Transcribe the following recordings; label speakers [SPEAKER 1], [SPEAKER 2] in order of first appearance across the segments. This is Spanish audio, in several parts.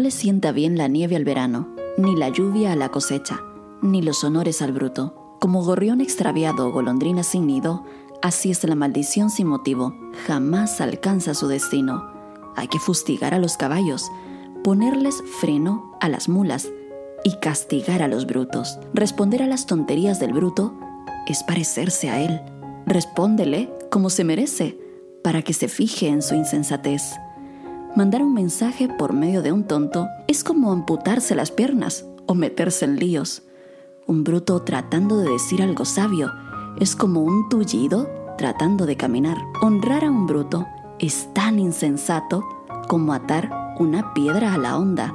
[SPEAKER 1] le sienta bien la nieve al verano, ni la lluvia a la cosecha, ni los honores al bruto. Como gorrión extraviado o golondrina sin nido, así es la maldición sin motivo, jamás alcanza su destino. Hay que fustigar a los caballos, ponerles freno a las mulas y castigar a los brutos. Responder a las tonterías del bruto es parecerse a él. Respóndele como se merece, para que se fije en su insensatez. Mandar un mensaje por medio de un tonto es como amputarse las piernas o meterse en líos. Un bruto tratando de decir algo sabio es como un tullido tratando de caminar. Honrar a un bruto es tan insensato como atar una piedra a la onda.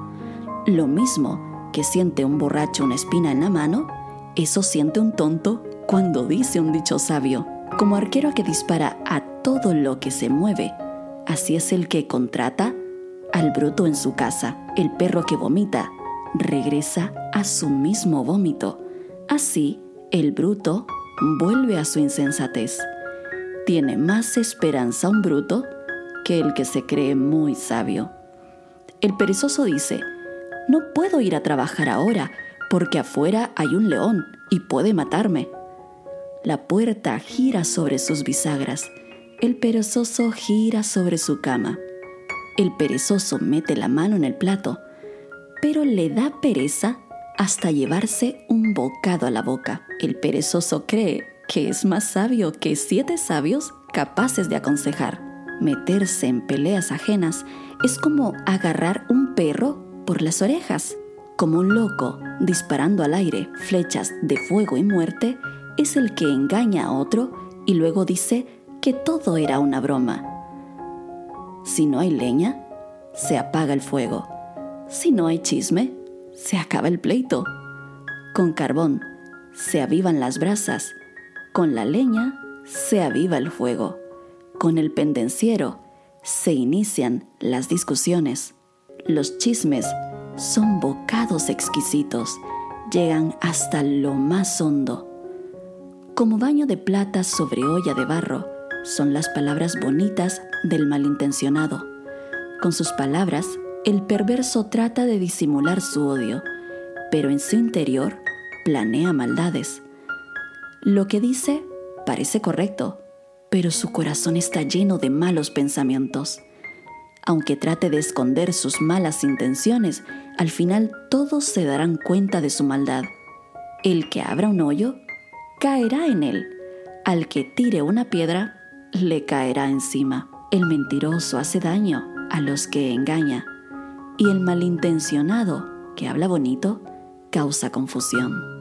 [SPEAKER 1] Lo mismo que siente un borracho una espina en la mano, eso siente un tonto cuando dice un dicho sabio. Como arquero que dispara a todo lo que se mueve, así es el que contrata al bruto en su casa. El perro que vomita regresa a su mismo vómito. Así, el bruto vuelve a su insensatez. Tiene más esperanza un bruto que el que se cree muy sabio. El perezoso dice, no puedo ir a trabajar ahora porque afuera hay un león y puede matarme. La puerta gira sobre sus bisagras. El perezoso gira sobre su cama. El perezoso mete la mano en el plato, pero le da pereza hasta llevarse un bocado a la boca. El perezoso cree que es más sabio que siete sabios capaces de aconsejar. Meterse en peleas ajenas es como agarrar un perro por las orejas. Como un loco disparando al aire flechas de fuego y muerte, es el que engaña a otro y luego dice que todo era una broma. Si no hay leña, se apaga el fuego. Si no hay chisme, se acaba el pleito. Con carbón se avivan las brasas. Con la leña se aviva el fuego. Con el pendenciero se inician las discusiones. Los chismes son bocados exquisitos, llegan hasta lo más hondo como baño de plata sobre olla de barro, son las palabras bonitas del malintencionado. Con sus palabras, el perverso trata de disimular su odio, pero en su interior planea maldades. Lo que dice parece correcto, pero su corazón está lleno de malos pensamientos. Aunque trate de esconder sus malas intenciones, al final todos se darán cuenta de su maldad. El que abra un hoyo caerá en él. Al que tire una piedra, le caerá encima. El mentiroso hace daño a los que engaña y el malintencionado que habla bonito causa confusión.